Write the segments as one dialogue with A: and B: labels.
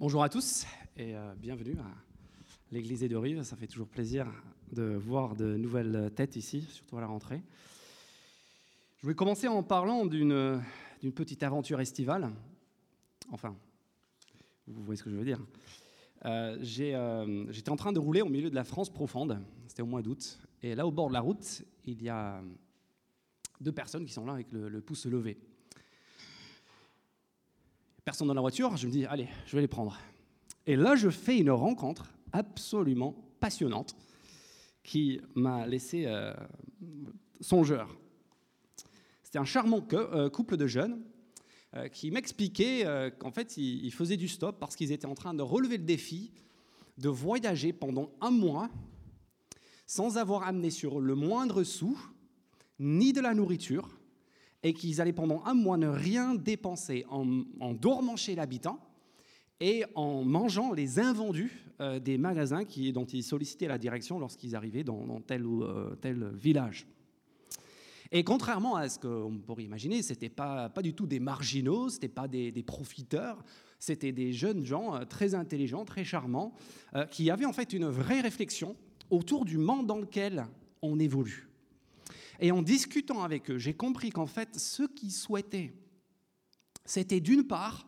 A: Bonjour à tous et euh, bienvenue à l'église de Rive. Ça fait toujours plaisir de voir de nouvelles têtes ici, surtout à la rentrée. Je vais commencer en parlant d'une petite aventure estivale. Enfin, vous voyez ce que je veux dire. Euh, euh, J'étais en train de rouler au milieu de la France profonde, c'était au mois d'août, et là au bord de la route, il y a deux personnes qui sont là avec le, le pouce levé personne dans la voiture, je me dis, allez, je vais les prendre. Et là, je fais une rencontre absolument passionnante qui m'a laissé euh, songeur. C'était un charmant euh, couple de jeunes euh, qui m'expliquait qu'en fait, ils faisaient du stop parce qu'ils étaient en train de relever le défi de voyager pendant un mois sans avoir amené sur le moindre sou, ni de la nourriture, et qu'ils allaient pendant un mois ne rien dépenser en, dormant chez l'habitant et en mangeant les invendus euh, des magasins qui, dont ils sollicitaient la direction lorsqu'ils arrivaient dans, tel ou euh, tel village. Et contrairement à ce qu'on pourrait imaginer, ce n'était pas, pas du tout des marginaux, ce n'étaient pas des, profiteurs, c'était des jeunes gens euh, très intelligents, très charmants, qui avaient en fait une vraie réflexion autour du monde dans lequel on évolue. Et en discutant avec eux, j'ai compris qu'en fait, ce qu'ils souhaitaient, c'était d'une part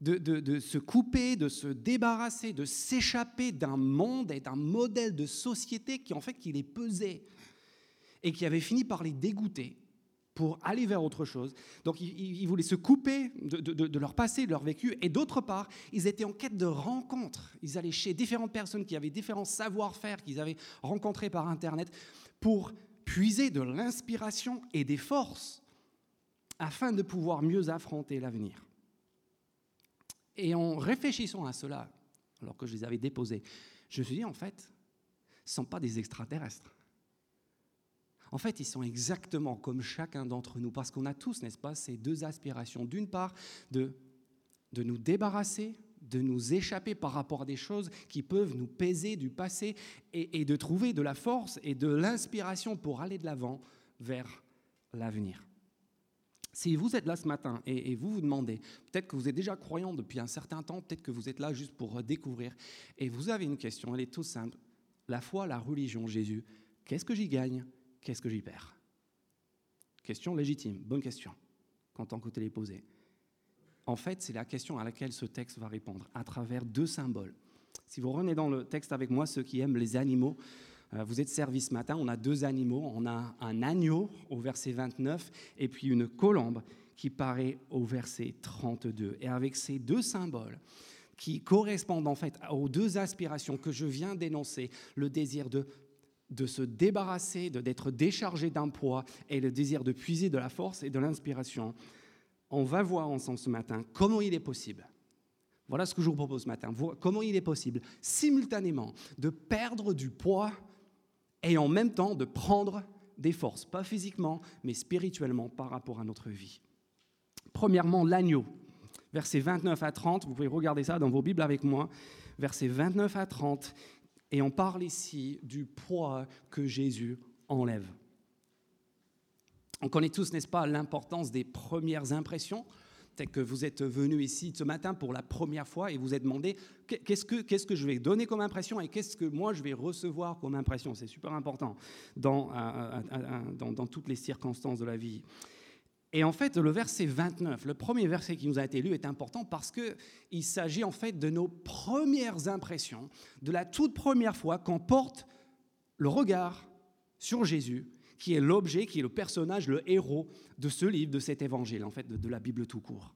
A: de, se couper, de se débarrasser, de s'échapper d'un monde et d'un modèle de société qui en fait qui les pesait et qui avait fini par les dégoûter pour aller vers autre chose. Donc ils, voulaient se couper de, de, leur passé, de leur vécu, et d'autre part, ils étaient en quête de rencontres. Ils allaient chez différentes personnes qui avaient différents savoir-faire qu'ils avaient rencontrés par Internet pour puiser de l'inspiration et des forces afin de pouvoir mieux affronter l'avenir. Et en réfléchissant à cela, alors que je les avais déposés, je me suis dit, en fait, ce ne sont pas des extraterrestres. En fait, ils sont exactement comme chacun d'entre nous, parce qu'on a tous, n'est-ce pas, ces deux aspirations. D'une part, de, de nous débarrasser de nous échapper par rapport à des choses qui peuvent nous peser du passé et, de trouver de la force et de l'inspiration pour aller de l'avant vers l'avenir. Si vous êtes là ce matin et, vous vous demandez, peut-être que vous êtes déjà croyant depuis un certain temps, peut-être que vous êtes là juste pour découvrir, et vous avez une question, elle est tout simple. La foi, la religion, Jésus, qu'est-ce que j'y gagne Qu'est-ce que j'y perds? Question légitime, bonne question, quand on côté les poser. En fait, c'est la question à laquelle ce texte va répondre, à travers deux symboles. Si vous revenez dans le texte avec moi, ceux qui aiment les animaux, euh, vous êtes servis ce matin, on a deux animaux, on a un agneau au verset 29 et puis une colombe qui paraît au verset 32. Et avec ces deux symboles, qui correspondent en fait aux deux aspirations que je viens d'énoncer, le désir de, de se débarrasser, d'être déchargé d'un poids et le désir de puiser de la force et de l'inspiration, on va voir ensemble ce matin comment il est possible. Voilà ce que je vous propose ce matin. Comment il est possible simultanément de perdre du poids et en même temps de prendre des forces, pas physiquement, mais spirituellement par rapport à notre vie. Premièrement, l'agneau. Versets 29 à 30, vous pouvez regarder ça dans vos Bibles avec moi. Versets 29 à 30, et on parle ici du poids que Jésus enlève. On connaît tous, n'est-ce pas, l'importance des premières impressions. Peut-être que vous êtes venu ici ce matin pour la première fois et vous êtes demandé qu'est-ce que, je vais donner comme impression et qu'est-ce que moi je vais recevoir comme impression? C'est super important dans, dans, dans, toutes les circonstances de la vie. Et en fait, le verset 29, le premier verset qui nous a été lu, est important parce qu'il s'agit en fait de nos premières impressions, de la toute première fois qu'on porte le regard sur Jésus qui est l'objet, qui est le personnage, le héros de ce livre, de cet évangile, en fait, de, la Bible tout court.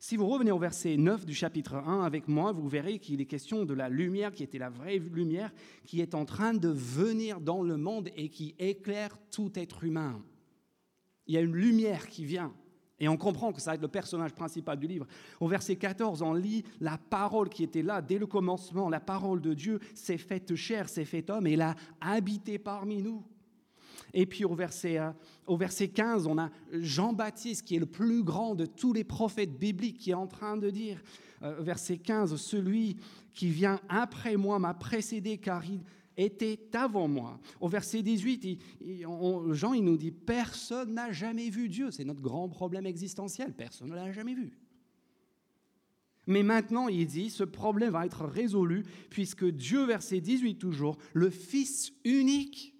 A: Si vous revenez au verset 9 du chapitre 1 avec moi, vous verrez qu'il est question de la lumière qui était la vraie lumière, qui est en train de venir dans le monde et qui éclaire tout être humain. Il y a une lumière qui vient. Et on comprend que ça va être le personnage principal du livre. Au verset 14, on lit la parole qui était là dès le commencement, la parole de Dieu s'est faite chair, s'est faite homme, et elle a habité parmi nous. Et puis au verset, euh, au verset 15, on a Jean-Baptiste, qui est le plus grand de tous les prophètes bibliques, qui est en train de dire, euh, verset 15, celui qui vient après moi m'a précédé car il était avant moi. Au verset 18, Jean il nous dit, personne n'a jamais vu Dieu. C'est notre grand problème existentiel, personne ne l'a jamais vu. Mais maintenant, il dit, ce problème va être résolu puisque Dieu, verset 18 toujours, le Fils unique,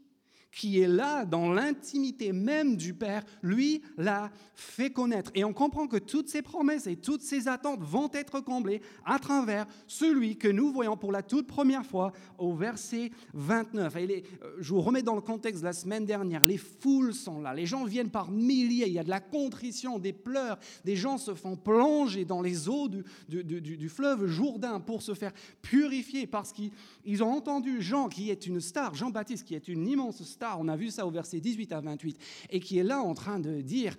A: qui est là dans l'intimité même du Père, lui l'a fait connaître. Et on comprend que toutes ces promesses et toutes ces attentes vont être comblées à travers celui que nous voyons pour la toute première fois au verset 29. Et euh, je vous remets dans le contexte de la semaine dernière, les foules sont là, les gens viennent par milliers, il y a de la contrition, des pleurs, des gens se font plonger dans les eaux du, du fleuve Jourdain pour se faire purifier parce qu'ils ont entendu Jean qui est une star, Jean-Baptiste qui est une immense star on a vu ça au verset 18 à 28, et qui est là en train de dire,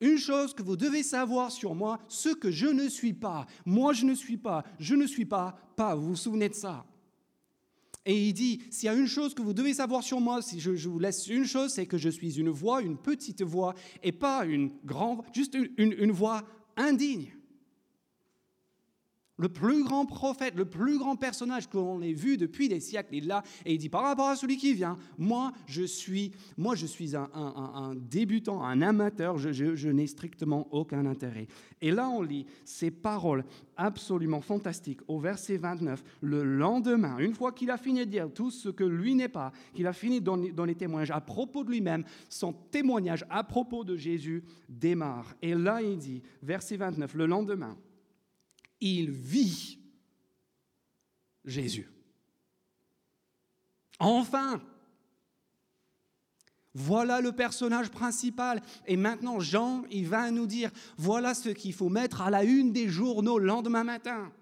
A: une chose que vous devez savoir sur moi, ce que je ne suis pas. Moi, je ne suis pas. Je ne suis pas. Pas. Vous vous souvenez de ça? Et il dit, s'il y a une chose que vous devez savoir sur moi, si je, vous laisse une chose, c'est que je suis une voix, une petite voix, et pas une grande, juste une voix indigne. Le plus grand prophète, le plus grand personnage qu'on ait vu depuis des siècles est là et il dit par rapport à celui qui vient, moi je suis, moi, je suis un, débutant, un amateur, je, n'ai strictement aucun intérêt. Et là on lit ces paroles absolument fantastiques au verset 29. Le lendemain, une fois qu'il a fini de dire tout ce que lui n'est pas, qu'il a fini dans les témoignages à propos de lui-même, son témoignage à propos de Jésus démarre. Et là il dit, verset 29, le lendemain, il vit Jésus. Enfin, voilà le personnage principal. Et maintenant, Jean, il va nous dire, voilà ce qu'il faut mettre à la une des journaux le lendemain matin.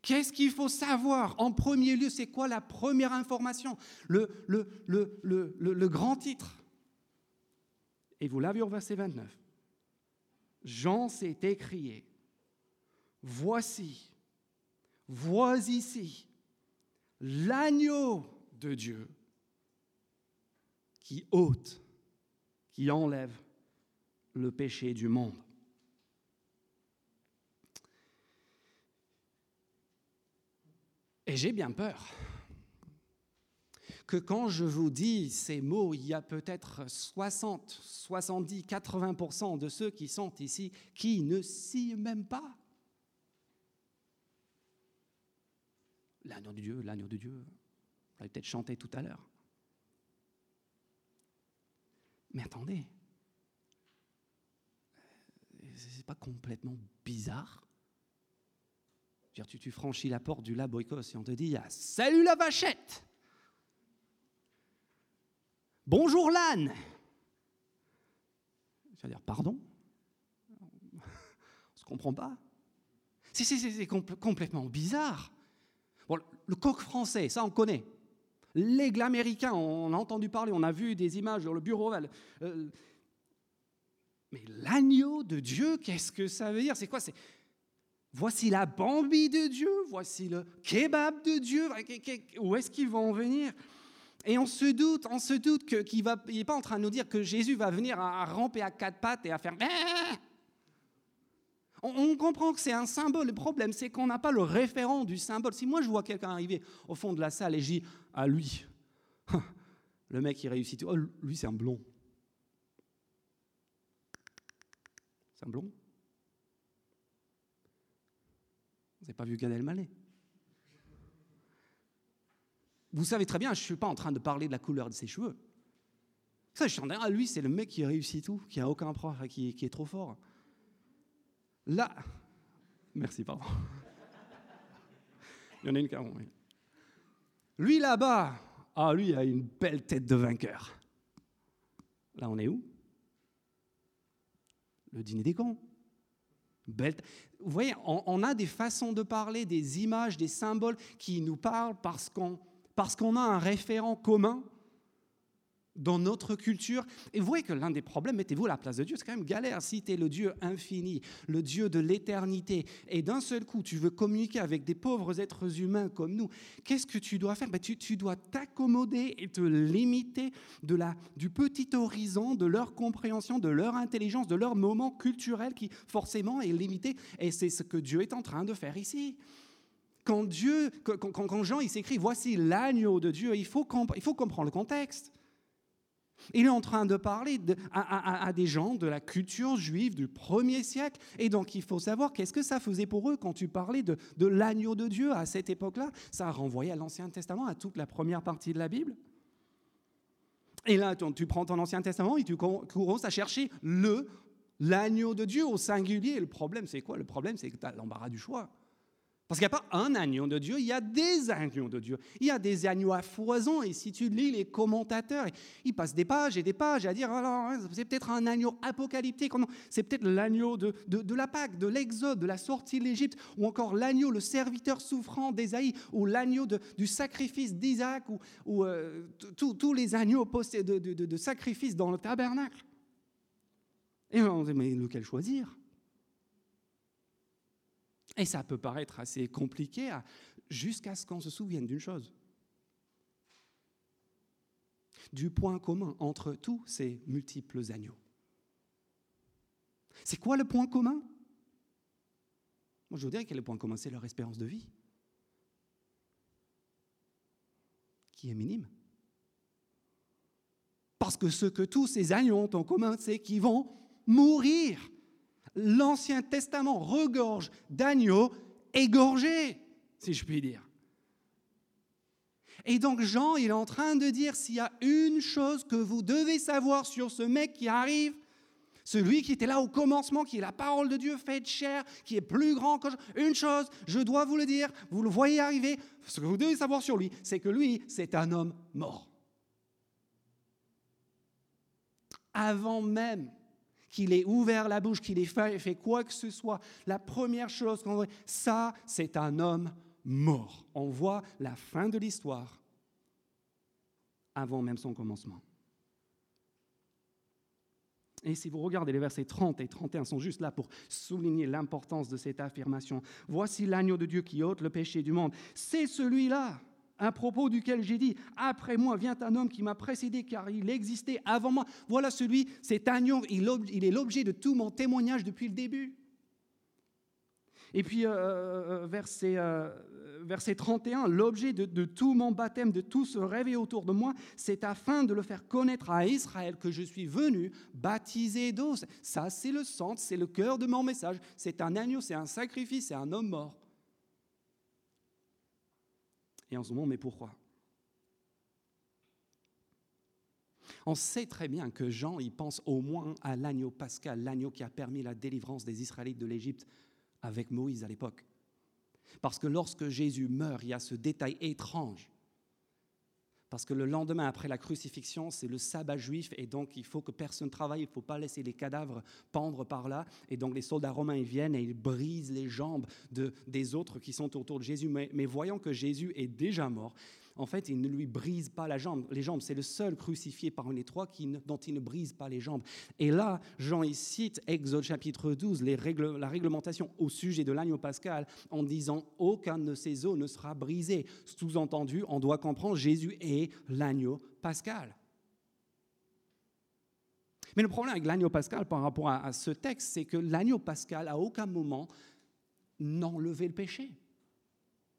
A: Qu'est-ce qu'il faut savoir? En premier lieu, c'est quoi la première information? Le, grand titre. Et vous l'avez au verset 29. Jean s'est écrié Voici, vois ici l'agneau de Dieu qui ôte, qui enlève le péché du monde. Et j'ai bien peur que quand je vous dis ces mots, il y a peut-être 60, 70, 80% de ceux qui sont ici qui ne s'y même pas. L'agneau de Dieu, l'agneau de Dieu. Vous l'avez peut-être chanté tout à l'heure. Mais attendez, c'est pas complètement bizarre? Tu, franchis la porte du labo et on te dit ah, Salut la vachette Bonjour l'âne Tu vas dire Pardon? On ne se comprend pas? C'est complètement bizarre. Bon, le coq français, ça on connaît. L'aigle américain, on a entendu parler, on a vu des images sur le bureau euh, mais l'agneau de Dieu, qu'est-ce que ça veut dire? C'est quoi? C'est voici la bambi de Dieu, voici le kebab de Dieu. Où est-ce qu'ils vont venir? Et on se doute, on se doute qu'il n'est pas en train de nous dire que Jésus va venir à, ramper à quatre pattes et à faire on, comprend que c'est un symbole. Le problème, c'est qu'on n'a pas le référent du symbole. Si moi, je vois quelqu'un arriver au fond de la salle et je dis à ah, lui, le mec, il réussit tout. Oh, lui, c'est un blond. C'est un blond Vous n'avez pas vu Gad Elmaleh? Vous savez très bien, je ne suis pas en train de parler de la couleur de ses cheveux. Ça, je suis en train ah, lui, c'est le mec qui réussit tout, qui a aucun prof, qui est trop fort. Là, merci, pardon. Il y en a une qui a Lui là-bas, ah, lui, a une belle tête de vainqueur. Là, on est où? Le dîner des cons. Belle Vous voyez, on, a des façons de parler, des images, des symboles qui nous parlent parce qu'on a un référent commun dans notre culture. Et vous voyez que l'un des problèmes, mettez-vous à la place de Dieu, c'est quand même galère si tu es le Dieu infini, le Dieu de l'éternité, et d'un seul coup, tu veux communiquer avec des pauvres êtres humains comme nous. Qu'est-ce que tu dois faire? Ben, tu, tu, dois t'accommoder et te limiter de la, du petit horizon de leur compréhension, de leur intelligence, de leur moment culturel qui forcément est limité. Et c'est ce que Dieu est en train de faire ici. Quand Dieu, quand, Jean il s'écrit, voici l'agneau de Dieu, il faut, il faut comprendre le contexte. Il est en train de parler à, des gens de la culture juive du premier siècle. Et donc, il faut savoir qu'est-ce que ça faisait pour eux quand tu parlais de, l'agneau de Dieu à cette époque-là. Ça renvoyait à l'Ancien Testament, à toute la première partie de la Bible. Et là, tu prends ton Ancien Testament et tu commences à chercher le l'agneau de Dieu au singulier. le problème, c'est quoi? Le problème, c'est que tu as l'embarras du choix. Parce qu'il n'y a pas un agneau de Dieu, il y a des agneaux de Dieu. Il y a des agneaux à foison, et si tu lis les commentateurs, ils passent des pages et des pages à dire hein, c'est peut-être un agneau apocalyptique, c'est peut-être l'agneau de, de, la Pâque, de l'Exode, de la sortie de l'Égypte, ou encore l'agneau, le serviteur souffrant d'Ésaïe, ou l'agneau du sacrifice d'Isaac, ou, euh, tous les agneaux de, de sacrifice dans le tabernacle. Et on dit, mais lequel choisir? Et ça peut paraître assez compliqué jusqu'à ce qu'on se souvienne d'une chose. Du point commun entre tous ces multiples agneaux. C'est quoi le point commun? Moi, je vous dirais que le point commun, c'est leur espérance de vie, qui est minime. Parce que ce que tous ces agneaux ont en commun, c'est qu'ils vont mourir l'Ancien Testament regorge d'agneaux égorgés, si je puis dire. Et donc Jean, il est en train de dire, s'il y a une chose que vous devez savoir sur ce mec qui arrive, celui qui était là au commencement, qui est la parole de Dieu faite chair, qui est plus grand que je... Une chose, je dois vous le dire, vous le voyez arriver, ce que vous devez savoir sur lui, c'est que lui, c'est un homme mort. Avant même qu'il ait ouvert la bouche, qu'il ait fait, quoi que ce soit, la première chose qu'on voit, ça, c'est un homme mort. On voit la fin de l'histoire avant même son commencement. Et si vous regardez les versets 30 et 31 sont juste là pour souligner l'importance de cette affirmation. Voici l'agneau de Dieu qui ôte le péché du monde. C'est celui-là à propos duquel j'ai dit, après moi vient un homme qui m'a précédé car il existait avant moi. Voilà celui, cet agneau, il, est l'objet de tout mon témoignage depuis le début. Et puis, euh, euh, verset, euh, verset 31, l'objet de, tout mon baptême, de tout ce rêver autour de moi, c'est afin de le faire connaître à Israël que je suis venu baptiser d'eau. Ça, c'est le centre, c'est le cœur de mon message. C'est un agneau, c'est un sacrifice, c'est un homme mort. Et en ce moment, mais pourquoi? On sait très bien que Jean, il pense au moins à l'agneau pascal, l'agneau qui a permis la délivrance des Israélites de l'Égypte avec Moïse à l'époque. Parce que lorsque Jésus meurt, il y a ce détail étrange parce que le lendemain après la crucifixion, c'est le sabbat juif, et donc il faut que personne travaille, il ne faut pas laisser les cadavres pendre par là. Et donc les soldats romains ils viennent et ils brisent les jambes de, des autres qui sont autour de Jésus. Mais, mais voyant que Jésus est déjà mort, en fait, il ne lui brise pas la jambe, les jambes. C'est le seul crucifié parmi les trois qui dont il ne brise pas les jambes. Et là, Jean y cite Exode chapitre 12, les règles, la réglementation au sujet de l'agneau pascal en disant aucun de ses os ne sera brisé. Sous-entendu, on doit comprendre Jésus est l'agneau pascal. Mais le problème avec l'agneau pascal par rapport à, à ce texte, c'est que l'agneau pascal, à aucun moment, n'enlevait le péché.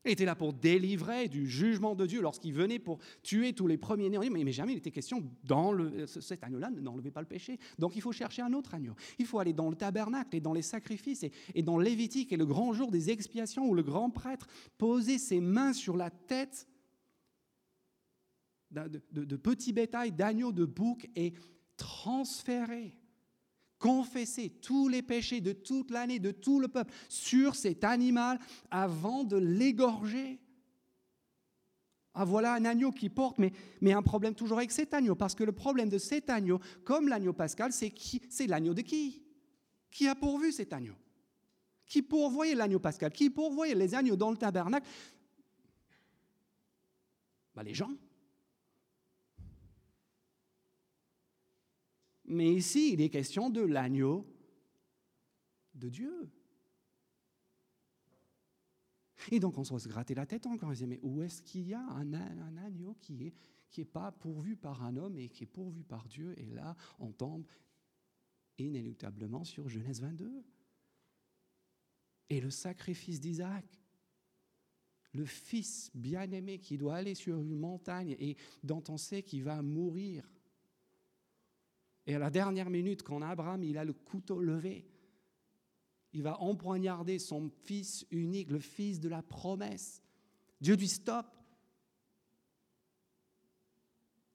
A: Il était là pour délivrer du jugement de Dieu lorsqu'il venait pour tuer tous les premiers-nés. Mais, jamais il était question, dans le, cet agneau-là, n'enlevez pas le péché. Donc il faut chercher un autre agneau. Il faut aller dans le tabernacle et dans les sacrifices et, dans Lévitique et le grand jour des expiations où le grand prêtre posait ses mains sur la tête de, de petits bétails, d'agneaux, de boucs et transférait confesser tous les péchés de toute l'année, de tout le peuple, sur cet animal avant de l'égorger. Ah voilà un agneau qui porte, mais, un problème toujours avec cet agneau, parce que le problème de cet agneau, comme l'agneau pascal, c'est qui C'est l'agneau de qui? Qui a pourvu cet agneau? Qui pourvoyait l'agneau pascal? Qui pourvoyait les agneaux dans le tabernacle? Bah, Les gens. Mais ici, il est question de l'agneau de Dieu. Et donc on se gratter la tête encore et se mais où est-ce qu'il y a un, agneau qui n'est qui pas pourvu par un homme et qui est pourvu par Dieu? Et là, on tombe inéluctablement sur Genèse 22. Et le sacrifice d'Isaac, le fils bien-aimé qui doit aller sur une montagne et dont on sait qu'il va mourir Et à la dernière minute, quand Abraham il a le couteau levé, il va empoignarder son fils unique, le fils de la promesse. Dieu dit stop.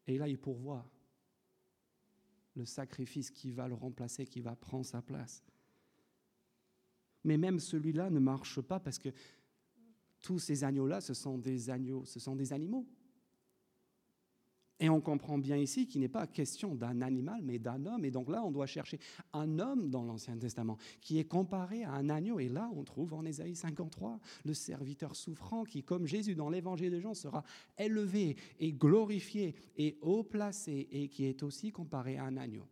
A: Et là, il pourvoit le sacrifice qui va le remplacer, qui va prendre sa place. Mais même celui-là ne marche pas parce que tous ces agneaux-là, ce sont des agneaux, ce sont des animaux. Et on comprend bien ici qu'il n'est pas question d'un animal, mais d'un homme. Et donc là, on doit chercher un homme dans l'Ancien Testament qui est comparé à un agneau. Et là, on trouve en Ésaïe 53 le serviteur souffrant qui, comme Jésus dans l'Évangile de Jean, sera élevé et glorifié et haut placé et qui est aussi comparé à un agneau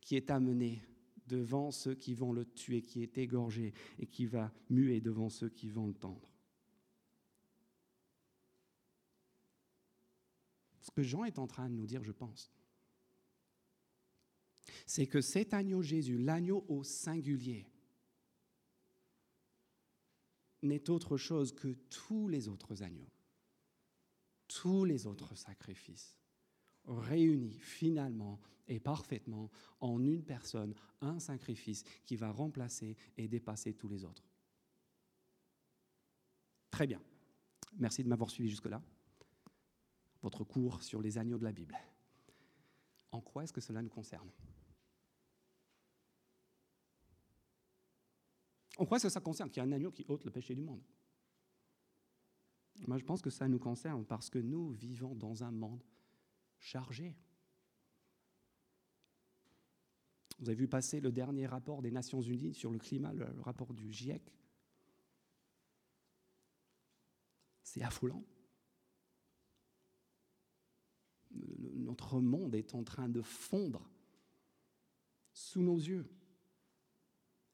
A: qui est amené devant ceux qui vont le tuer, qui est égorgé et qui va muer devant ceux qui vont le tendre. Ce que Jean est en train de nous dire, je pense, c'est que cet agneau Jésus, l'agneau au singulier, n'est autre chose que tous les autres agneaux, tous les autres sacrifices, réunis finalement et parfaitement en une personne, un sacrifice qui va remplacer et dépasser tous les autres. Très bien. Merci de m'avoir suivi jusque-là votre cours sur les agneaux de la Bible. En quoi est-ce que cela nous concerne? En quoi est-ce que ça concerne qu'il y a un agneau qui ôte le péché du monde? Moi, je pense que ça nous concerne parce que nous vivons dans un monde chargé. Vous avez vu passer le dernier rapport des Nations Unies sur le climat, le rapport du GIEC. C'est affolant notre monde est en train de fondre sous nos yeux.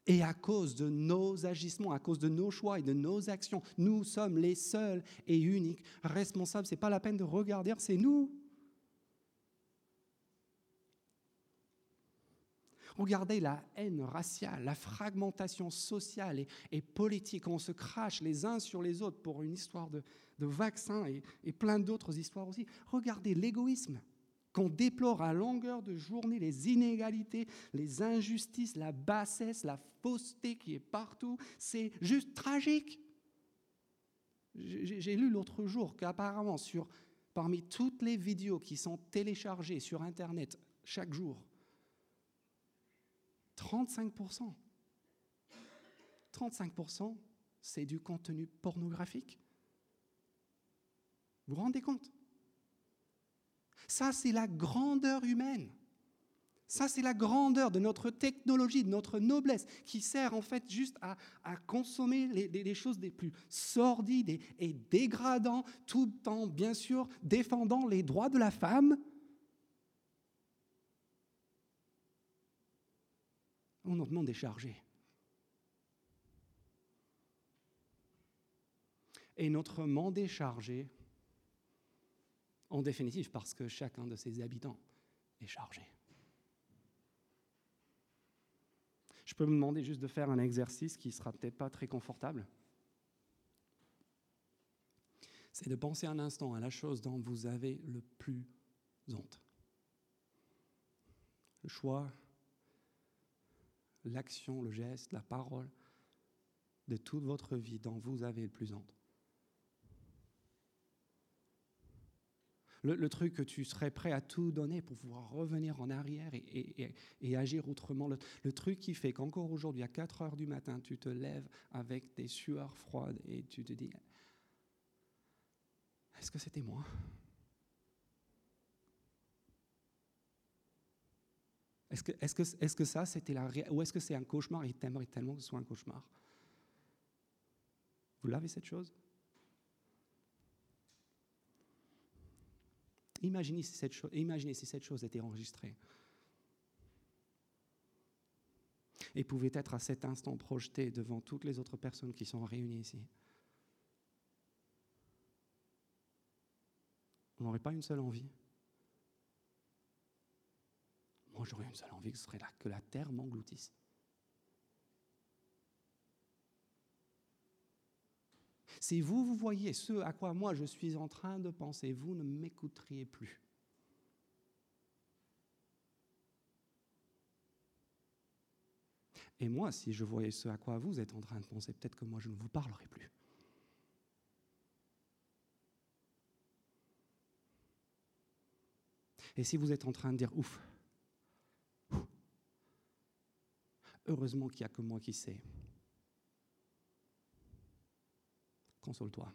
A: Et à cause de nos agissements, à cause de nos choix et de nos actions, nous sommes les seuls et uniques responsables. Ce n'est pas la peine de regarder, c'est nous. Regardez la haine raciale, la fragmentation sociale et, politique. On se crache les uns sur les autres pour une histoire de, vaccins et, et plein d'autres histoires aussi. Regardez l'égoïsme qu'on déplore à longueur de journée, les inégalités, les injustices, la bassesse, la fausseté qui est partout. C'est juste tragique. J'ai lu l'autre jour qu'apparemment, parmi toutes les vidéos qui sont téléchargées sur Internet chaque jour, 35%. 35%, c'est du contenu pornographique. Vous vous rendez compte? Ça, c'est la grandeur humaine. Ça, c'est la grandeur de notre technologie, de notre noblesse, qui sert en fait juste à, consommer les, choses les plus sordides et, et dégradantes, tout en, bien sûr, défendant les droits de la femme, notre monde est chargé. Et notre monde est chargé, en définitive, parce que chacun de ses habitants est chargé. Je peux me demander juste de faire un exercice qui ne sera peut-être pas très confortable. C'est de penser un instant à la chose dont vous avez le plus honte. Le choix l'action, le geste, la parole de toute votre vie dont vous avez le plus honte. Le, truc que tu serais prêt à tout donner pour pouvoir revenir en arrière et, agir autrement. Le, truc qui fait qu'encore aujourd'hui, à 4 heures du matin, tu te lèves avec des sueurs froides et tu te dis, est-ce que c'était moi? Est-ce que, est que, est que, ça, c'était la Ou est-ce que c'est un cauchemar? Et t'aimerais tellement que ce soit un cauchemar. Vous l'avez cette chose? Imaginez si, cette chose, était enregistrée. Et pouvait être à cet instant projetée devant toutes les autres personnes qui sont réunies ici. On n'aurait pas une seule envie moi, j'aurais une seule envie, ce serait là, que la terre m'engloutisse. Si vous, vous voyez ce à quoi moi je suis en train de penser, vous ne m'écouteriez plus. Et moi, si je voyais ce à quoi vous êtes en train de penser, peut-être que moi je ne vous parlerai plus. Et si vous êtes en train de dire ouf, heureusement qu'il n'y a que moi qui sais, console-toi.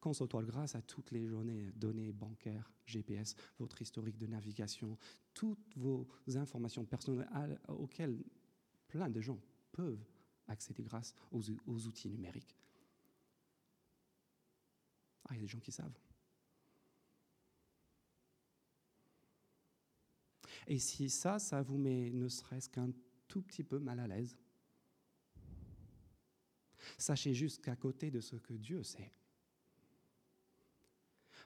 A: Console-toi grâce à toutes les données, bancaires, GPS, votre historique de navigation, toutes vos informations personnelles auxquelles plein de gens peuvent accéder grâce aux, aux outils numériques. Ah, il y a des gens qui savent. Et si ça, ça vous met ne serait-ce qu'un tout petit peu mal à l'aise, sachez juste qu'à côté de ce que Dieu sait,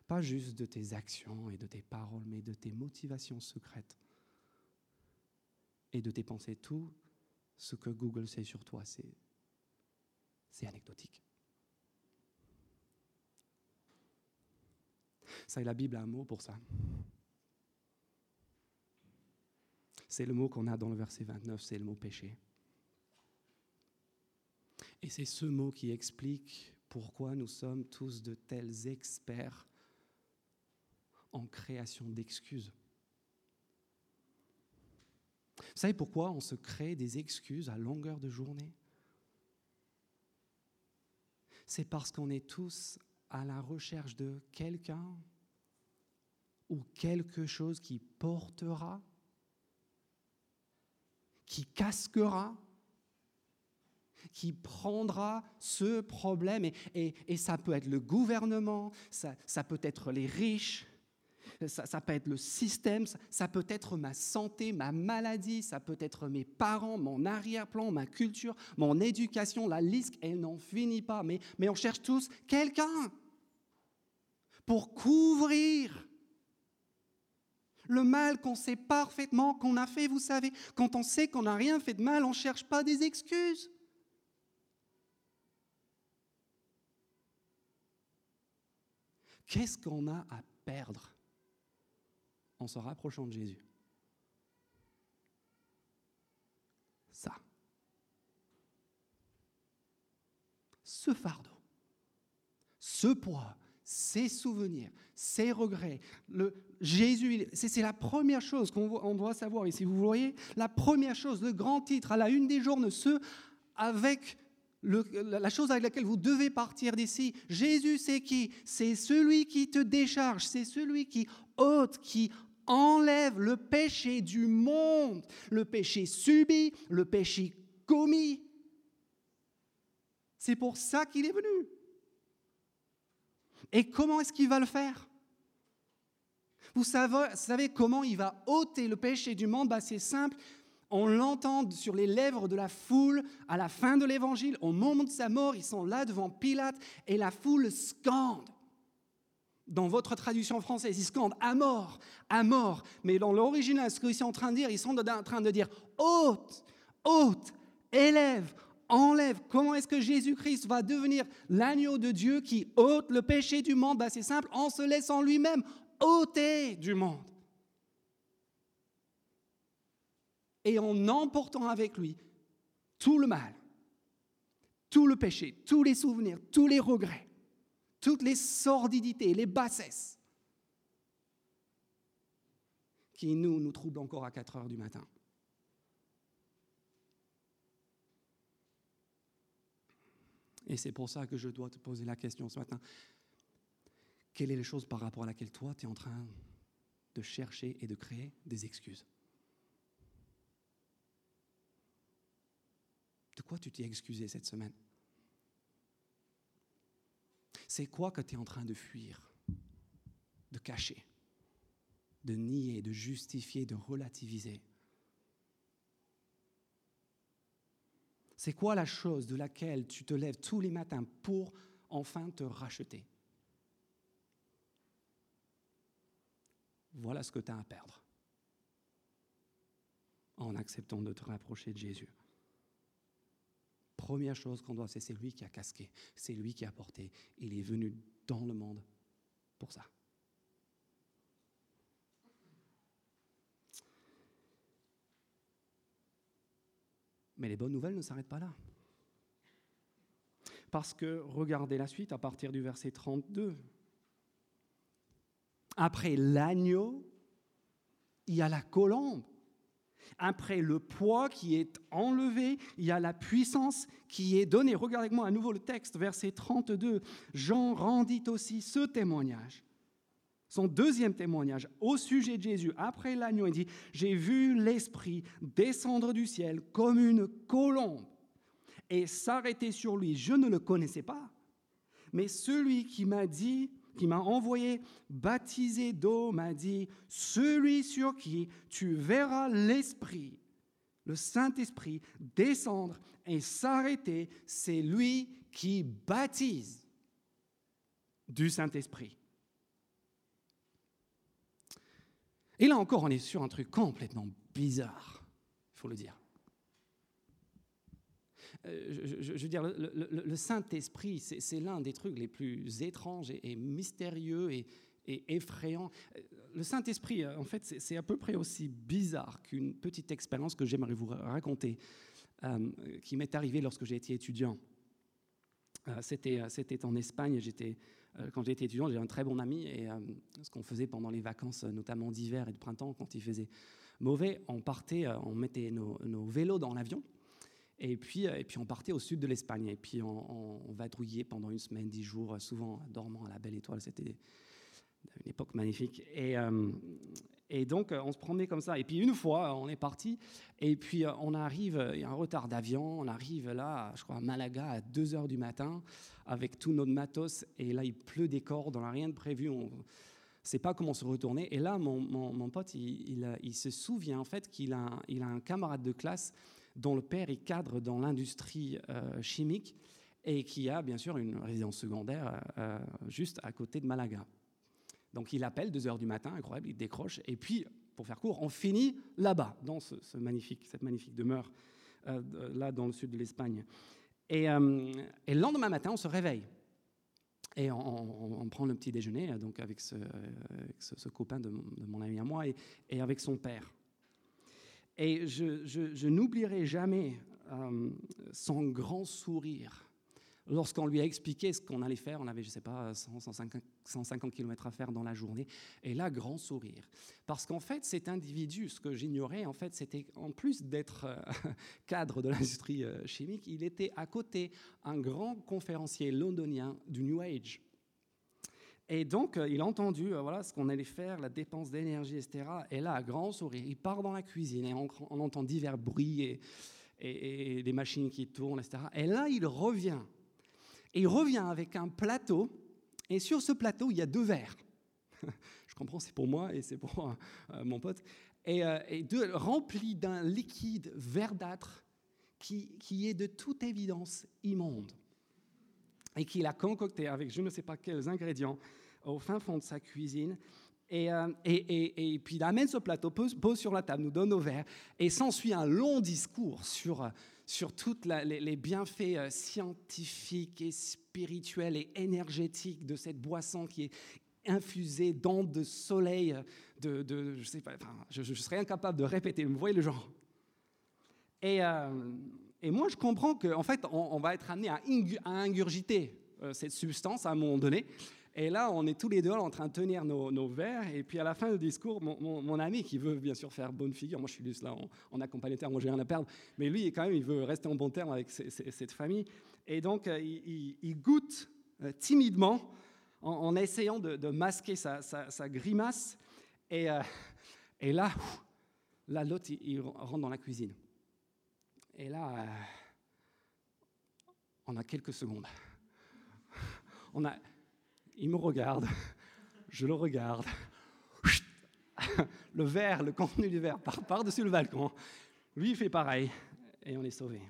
A: pas juste de tes actions et de tes paroles, mais de tes motivations secrètes et de tes pensées, tout ce que Google sait sur toi, c'est, anecdotique. Ça, la Bible a un mot pour ça. C'est le mot qu'on a dans le verset 29, c'est le mot péché. Et c'est ce mot qui explique pourquoi nous sommes tous de tels experts en création d'excuses. Vous savez pourquoi on se crée des excuses à longueur de journée? C'est parce qu'on est tous à la recherche de quelqu'un ou quelque chose qui portera qui casquera, qui prendra ce problème. Et, ça peut être le gouvernement, ça, peut être les riches, ça, peut être le système, ça, peut être ma santé, ma maladie, ça peut être mes parents, mon arrière-plan, ma culture, mon éducation. La liste, elle n'en finit pas. Mais, on cherche tous quelqu'un pour couvrir le mal qu'on sait parfaitement qu'on a fait, vous savez, quand on sait qu'on n'a rien fait de mal, on ne cherche pas des excuses. Qu'est-ce qu'on a à perdre en se rapprochant de Jésus? Ça. Ce fardeau, ce poids, ces souvenirs, ses regrets. Jésus, c'est la première chose qu'on doit savoir ici. Vous voyez, la première chose, le grand titre à la une des journaux, ce avec la chose avec laquelle vous devez partir d'ici. Jésus, c'est qui? C'est celui qui te décharge, c'est celui qui ôte, qui enlève le péché du monde, le péché subi, le péché commis. C'est pour ça qu'il est venu. Et comment est-ce qu'il va le faire? Vous savez, comment il va ôter le péché du monde? Bah, C'est simple. On l'entend sur les lèvres de la foule à la fin de l'évangile. Au moment de sa mort, ils sont là devant Pilate et la foule scande. Dans votre traduction française, ils scandent à mort, à mort. Mais dans l'original, ce qu'ils sont en train de dire, ils sont en train de dire ôte, ôte, élève, enlève. Comment est-ce que Jésus-Christ va devenir l'agneau de Dieu qui ôte le péché du monde? Bah, C'est simple, en se laissant lui-même ôté du monde. Et en emportant avec lui tout le mal, tout le péché, tous les souvenirs, tous les regrets, toutes les sordidités, les bassesses qui nous, troublent encore à 4 heures du matin. Et c'est pour ça que je dois te poser la question ce matin. Quelle est la chose par rapport à laquelle toi, tu es en train de chercher et de créer des excuses? De quoi tu t'es excusé cette semaine? C'est quoi que tu es en train de fuir, de cacher, de nier, de justifier, de relativiser? C'est quoi la chose de laquelle tu te lèves tous les matins pour enfin te racheter? Voilà ce que tu as à perdre en acceptant de te rapprocher de Jésus. Première chose qu'on doit, c'est c'est lui qui a casqué, c'est lui qui a porté. Il est venu dans le monde pour ça. Mais les bonnes nouvelles ne s'arrêtent pas là. Parce que regardez la suite à partir du verset 32. Après l'agneau, il y a la colombe. Après le poids qui est enlevé, il y a la puissance qui est donnée. Regardez moi à nouveau le texte, verset 32. Jean rendit aussi ce témoignage. Son deuxième témoignage au sujet de Jésus, après l'agneau, il dit, j'ai vu l'Esprit descendre du ciel comme une colombe et s'arrêter sur lui. Je ne le connaissais pas, mais celui qui m'a dit, qui m'a envoyé baptisé d'eau, m'a dit, celui sur qui tu verras l'Esprit, le Saint-Esprit, descendre et s'arrêter, c'est lui qui baptise du Saint-Esprit. Et là encore, on est sur un truc complètement bizarre, il faut le dire. Euh, je, veux dire, le, Saint-Esprit, c'est l'un des trucs les plus étranges et, mystérieux et, effrayants. Le Saint-Esprit, en fait, c'est à peu près aussi bizarre qu'une petite expérience que j'aimerais vous raconter, euh, qui m'est arrivée lorsque j'ai été étudiant. Euh, c'était en Espagne, j'étais quand j'étais étudiant, j'ai un très bon ami et ce qu'on faisait pendant les vacances, notamment d'hiver et de printemps, quand il faisait mauvais, on partait, on mettait nos vélos dans l'avion et puis, euh, et puis on partait au sud de l'Espagne. Et puis on, on, vadrouillait pendant une semaine, dix jours, souvent dormant à la belle étoile. C'était une époque magnifique. Et, euh, et donc on se promenait comme ça. Et puis une fois, on est parti. Et puis euh, on arrive, il y a un retard d'avion. On arrive là, je crois, à Malaga à 2 h du matin avec tout notre matos. Et là, il pleut des cordes, on n'a rien de prévu. On, ne sait pas comment se retourner. Et là, mon, mon, mon pote, il, il, il, se souvient en fait qu'il a, il a un camarade de classe dont le père est cadre dans l'industrie euh, chimique et qui a bien sûr une résidence secondaire euh, juste à côté de Malaga. Donc il appelle 2 heures du matin, incroyable, il décroche, et puis, pour faire court, on finit là-bas, dans cette magnifique demeure, euh, là dans le sud de l'Espagne. Et, le lendemain matin, on se réveille. Et on, prend le petit déjeuner donc avec ce, copain de mon, ami à moi et avec son père. Et je, n'oublierai jamais euh, son grand sourire lorsqu'on lui a expliqué ce qu'on allait faire. On avait, je ne sais pas, 150, 150 km à faire dans la journée. Et là, grand sourire. Parce qu'en fait, cet individu, ce que j'ignorais, en fait, c'était en plus d'être euh, cadre de l'industrie euh, chimique, il était à côté un grand conférencier londonien du New Age. Et donc, euh, il a entendu euh, voilà, ce qu'on allait faire, la dépense d'énergie, etc. Et là, à grand sourire, il part dans la cuisine et on, entend divers bruits et, et, des machines qui tournent, etc. Et là, il revient. Et il revient avec un plateau. Et sur ce plateau, il y a deux verres. Je comprends, c'est pour moi et c'est pour euh, mon pote. Et, et deux, remplis d'un liquide verdâtre qui, qui est de toute évidence immonde et qu'il a concocté avec je ne sais pas quels ingrédients au fin fond de sa cuisine. Et, euh, et, et, puis il amène ce plateau, pose, sur la table, nous donne nos verres, et s'ensuit un long discours sur, sur tous les, bienfaits euh, scientifiques et spirituels et énergétiques de cette boisson qui est infusée d'ondes de soleil, de, de je sais pas, enfin, je, serais incapable de répéter, vous voyez le genre. Et, euh, et moi, je comprends qu'en en fait, on, va être amené à, ingurgiter cette substance à un moment donné. Et là, on est tous les deux en train de tenir nos, verres. Et puis à la fin du discours, mon, ami, qui veut bien sûr faire bonne figure, moi je suis juste là en, accompagnateur, moi j'ai rien à perdre, mais lui, quand même, il veut rester en bon terme avec cette famille. Et donc, euh, il, goûte euh, timidement en, essayant de, masquer sa, grimace. Et, euh, là, là l'autre, il, rentre dans la cuisine. Et là, on a quelques secondes. On a, il me regarde, je le regarde. Le verre, le contenu du verre part par-dessus le balcon. Lui, il fait pareil et on est sauvé.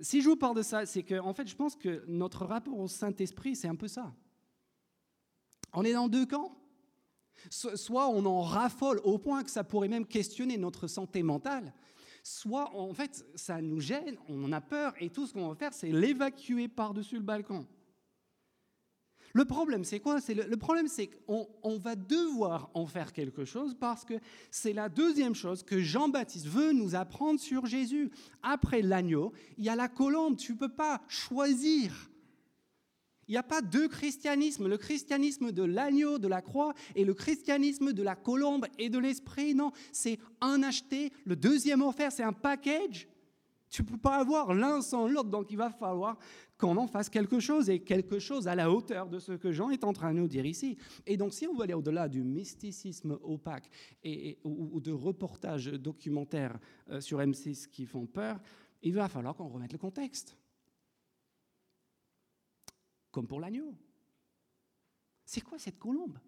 A: Si je vous parle de ça, c'est que, en fait, je pense que notre rapport au Saint-Esprit, c'est un peu ça. On est dans deux camps. Soit on en raffole au point que ça pourrait même questionner notre santé mentale, soit en fait ça nous gêne, on en a peur et tout ce qu'on va faire, c'est l'évacuer par-dessus le balcon. Le problème, c'est quoi? C'est le, problème, c'est qu'on on va devoir en faire quelque chose parce que c'est la deuxième chose que Jean-Baptiste veut nous apprendre sur Jésus. Après l'agneau, il y a la colombe. Tu ne peux pas choisir. Il n'y a pas deux christianismes, le christianisme de l'agneau, de la croix, et le christianisme de la colombe et de l'esprit. Non, c'est un acheté, le deuxième offert, c'est un package. Tu ne peux pas avoir l'un sans l'autre, donc il va falloir qu'on en fasse quelque chose et quelque chose à la hauteur de ce que Jean est en train de nous dire ici. Et donc si on veut aller au-delà du mysticisme opaque et, ou, de reportages documentaires euh, sur M6 qui font peur, il va falloir qu'on remette le contexte. Comme pour l'agneau. C'est quoi cette colombe?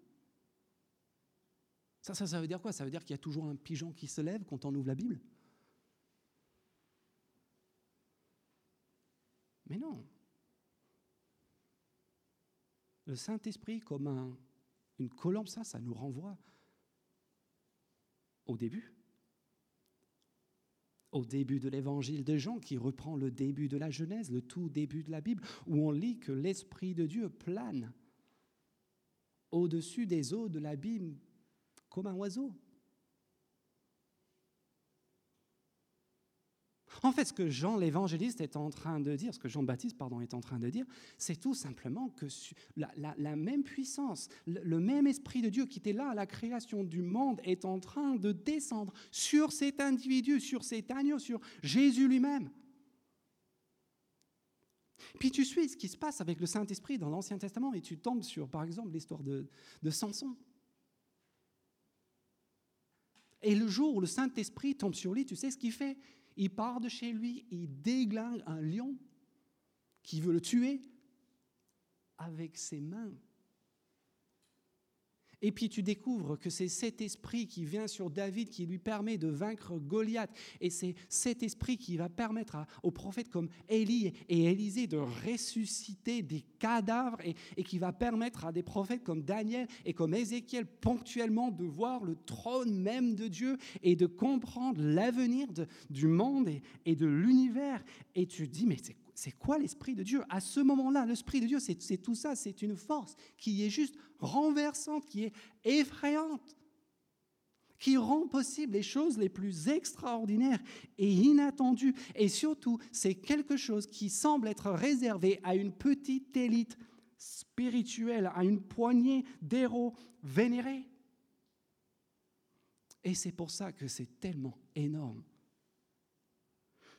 A: Ça, ça, ça veut dire quoi? Ça veut dire qu'il y a toujours un pigeon qui se lève quand on ouvre la Bible? Mais non. Le Saint-Esprit comme une colombe, ça, ça nous renvoie au début. Au début de l'évangile de Jean, qui reprend le début de la Genèse, le tout début de la Bible, où on lit que l'Esprit de Dieu plane au-dessus des eaux de l'abîme comme un oiseau. En fait, ce que Jean l'évangéliste est en train de dire, ce que Jean-Baptiste pardon, est en train de dire, c'est tout simplement que la, même puissance, le, même esprit de Dieu qui était là à la création du monde est en train de descendre sur cet individu, sur cet agneau, sur Jésus lui-même. Puis tu suis ce qui se passe avec le Saint-Esprit dans l'Ancien Testament et tu tombes sur, par exemple, l'histoire de, de Samson. Et le jour où le Saint-Esprit tombe sur lui, tu sais ce qu'il fait? Il part de chez lui, il déglingue un lion qui veut le tuer avec ses mains. Et puis tu découvres que c'est cet esprit qui vient sur David qui lui permet de vaincre Goliath. Et c'est cet esprit qui va permettre aux prophètes comme Élie et Élisée de ressusciter des cadavres et, et, qui va permettre à des prophètes comme Daniel et comme Ézéchiel ponctuellement de voir le trône même de Dieu et de comprendre l'avenir du monde et, et de l'univers. Et tu dis, mais c'est c'est quoi l'Esprit de Dieu? À ce moment-là, l'Esprit de Dieu, c'est tout ça, c'est une force qui est juste renversante, qui est effrayante, qui rend possible les choses les plus extraordinaires et inattendues. Et surtout, c'est quelque chose qui semble être réservé à une petite élite spirituelle, à une poignée d'héros vénérés. Et c'est pour ça que c'est tellement énorme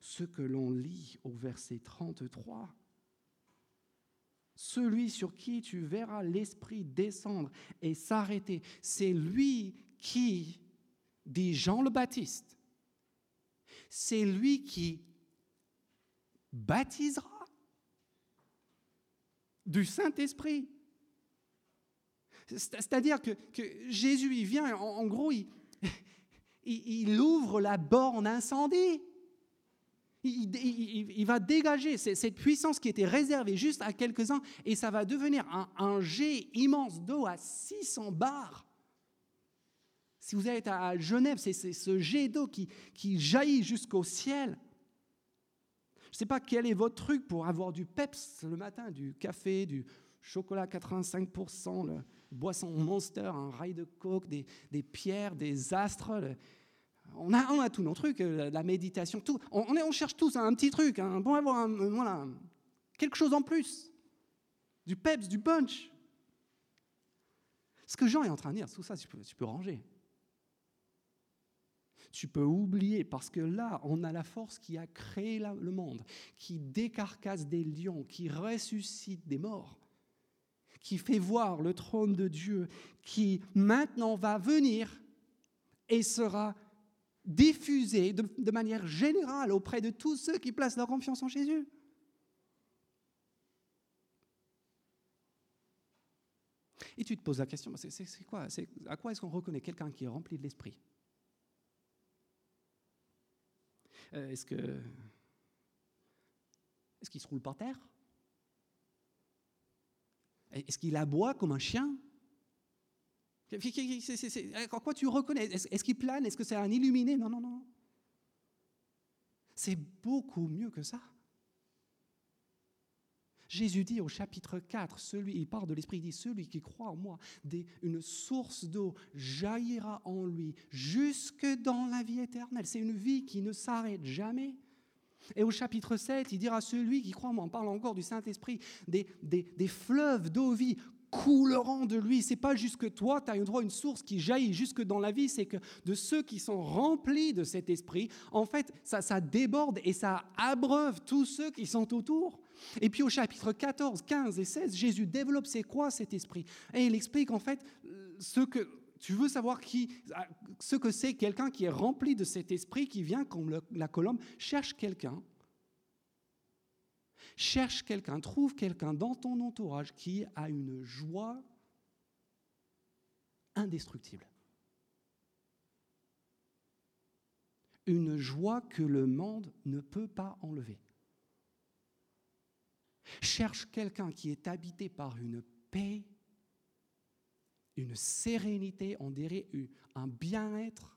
A: ce que l'on lit au verset 33. Celui sur qui tu verras l'Esprit descendre et s'arrêter, c'est lui qui, dit Jean le Baptiste, c'est lui qui baptisera du Saint-Esprit. C'est-à-dire que, Jésus, il vient, en, gros, il, il ouvre la borne incendie. Il, va dégager cette puissance qui était réservée juste à quelques-uns et ça va devenir un, jet immense d'eau à 600 bars. Si vous êtes à Genève, c'est ce jet d'eau qui, jaillit jusqu'au ciel. Je ne sais pas quel est votre truc pour avoir du peps le matin, du café, du chocolat 85%, le boisson monster, un rail de coke, des pierres, des astres. On a, on a tous nos trucs, euh, la méditation, tout. On, on cherche tous un petit truc, un, bon avoir voilà, quelque chose en plus. Du peps, du punch. Ce que Jean est en train de dire, tout ça, tu peux, tu peux ranger. Tu peux oublier, parce que là, on a la force qui a créé le monde, qui décarcasse des lions, qui ressuscite des morts, qui fait voir le trône de Dieu, qui maintenant va venir et sera diffusé de, manière générale auprès de tous ceux qui placent leur confiance en Jésus. Et tu te poses la question, c'est À quoi est-ce qu'on reconnaît quelqu'un qui est rempli de l'esprit? Euh, Est-ce que est-ce qu'il se roule par terre? Est-ce qu'il aboie comme un chien? Quoi tu reconnais? Est-ce qu'il plane? Est-ce que c'est un illuminé? Non, non, non. C'est beaucoup mieux que ça. Jésus dit au chapitre 4, celui, il parle de l'Esprit, il dit, celui qui croit en moi, une source d'eau jaillira en lui jusque dans la vie éternelle. C'est une vie qui ne s'arrête jamais. Et au chapitre 7, il dira, celui qui croit en moi, on parle encore du Saint-Esprit, des, des, des fleuves d'eau vie couleront de lui. C'est pas juste que toi, tu as droit une source qui jaillit jusque dans la vie, c'est que de ceux qui sont remplis de cet esprit, en fait, ça, ça déborde et ça abreuve tous ceux qui sont autour. Et puis au chapitre 14, 15 et 16, Jésus développe c'est quoi cet esprit? Et il explique en fait ce que tu veux savoir qui, ce que c'est quelqu'un qui est rempli de cet esprit, qui vient comme la colombe, cherche quelqu'un Cherche quelqu'un, trouve quelqu'un dans ton entourage qui a une joie indestructible. Une joie que le monde ne peut pas enlever. Cherche quelqu'un qui est habité par une paix, une sérénité, on dirait un bien-être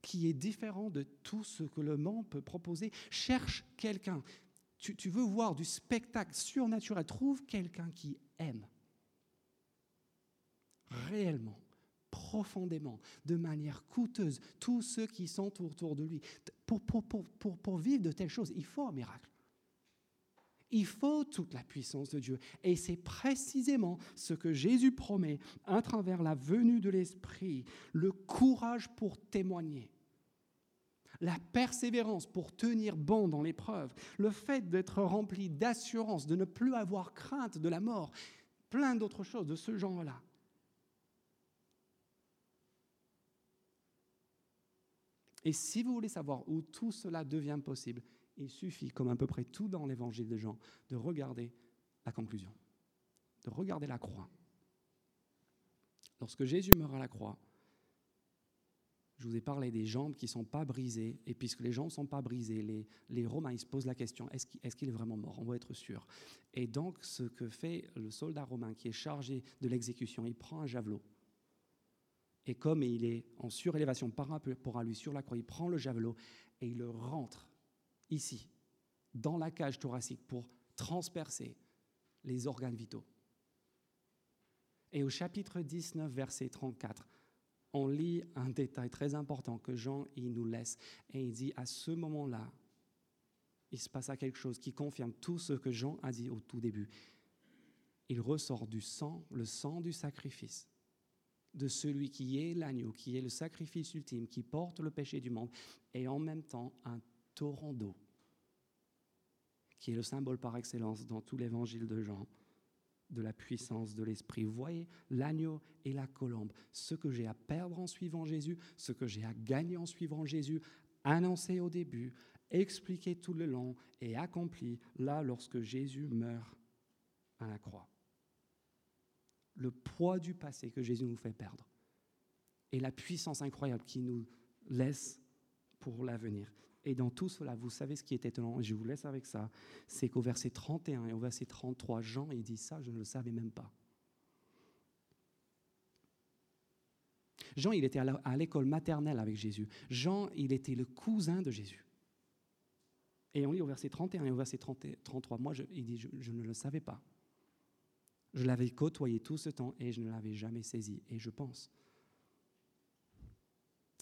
A: qui est différent de tout ce que le monde peut proposer. Cherche quelqu'un tu, veux voir du spectacle surnaturel, trouve quelqu'un qui aime réellement, profondément, de manière coûteuse, tous ceux qui sont autour de lui. Pour, vivre de telles choses, il faut un miracle. Il faut toute la puissance de Dieu. Et c'est précisément ce que Jésus promet à travers la venue de l'Esprit, le courage pour témoigner la persévérance pour tenir bon dans l'épreuve, le fait d'être rempli d'assurance, de ne plus avoir crainte de la mort, plein d'autres choses de ce genre-là. Et si vous voulez savoir où tout cela devient possible, il suffit, comme à peu près tout dans l'évangile de Jean, de regarder la conclusion, de regarder la croix. Lorsque Jésus meurt à la croix, je vous ai parlé des jambes qui ne sont pas brisées, et puisque les jambes ne sont pas brisées, les, les Romains ils se posent la question, est-ce qu'il est, est, vraiment mort? On va être sûr. Et donc ce que fait le soldat romain qui est chargé de l'exécution, il prend un javelot, et comme il est en surélévation par rapport à lui sur la croix, il prend le javelot et il le rentre ici, dans la cage thoracique, pour transpercer les organes vitaux. Et au chapitre 19, verset 34, on lit un détail très important que Jean nous laisse et il dit à ce moment-là, il se passe quelque chose qui confirme tout ce que Jean a dit au tout début. Il ressort du sang, le sang du sacrifice, de celui qui est l'agneau, qui est le sacrifice ultime, qui porte le péché du monde, et en même temps un torrent d'eau, qui est le symbole par excellence dans tout l'évangile de Jean de la puissance de l'Esprit. Voyez, l'agneau et la colombe, ce que j'ai à perdre en suivant Jésus, ce que j'ai à gagner en suivant Jésus, annoncé au début, expliqué tout le long et accompli là lorsque Jésus meurt à la croix. Le poids du passé que Jésus nous fait perdre et la puissance incroyable qui nous laisse pour l'avenir. Et dans tout cela, vous savez ce qui est étonnant, je vous laisse avec ça, c'est qu'au verset 31 et au verset 33, Jean, il dit ça, je ne le savais même pas. Jean, il était à l'école maternelle avec Jésus. Jean, il était le cousin de Jésus. Et on lit au verset 31 et au verset 33, moi, il dit, je ne le savais pas. Je l'avais côtoyé tout ce temps et je ne l'avais jamais saisi. Et je pense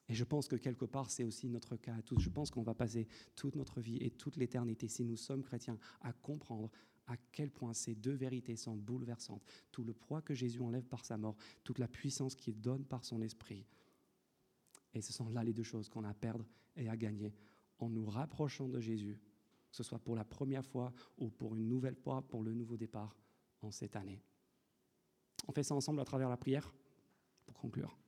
A: et je pense que quelque part, c'est aussi notre cas à tous. Je pense qu'on va passer toute notre vie et toute l'éternité, si nous sommes chrétiens, à comprendre à quel point ces deux vérités sont bouleversantes. Tout le poids que Jésus enlève par sa mort, toute la puissance qu'il donne par son esprit. Et ce sont là les deux choses qu'on a à perdre et à gagner en nous rapprochant de Jésus, que ce soit pour la première fois ou pour une nouvelle fois, pour le nouveau départ en cette année. On fait ça ensemble à travers la prière pour conclure.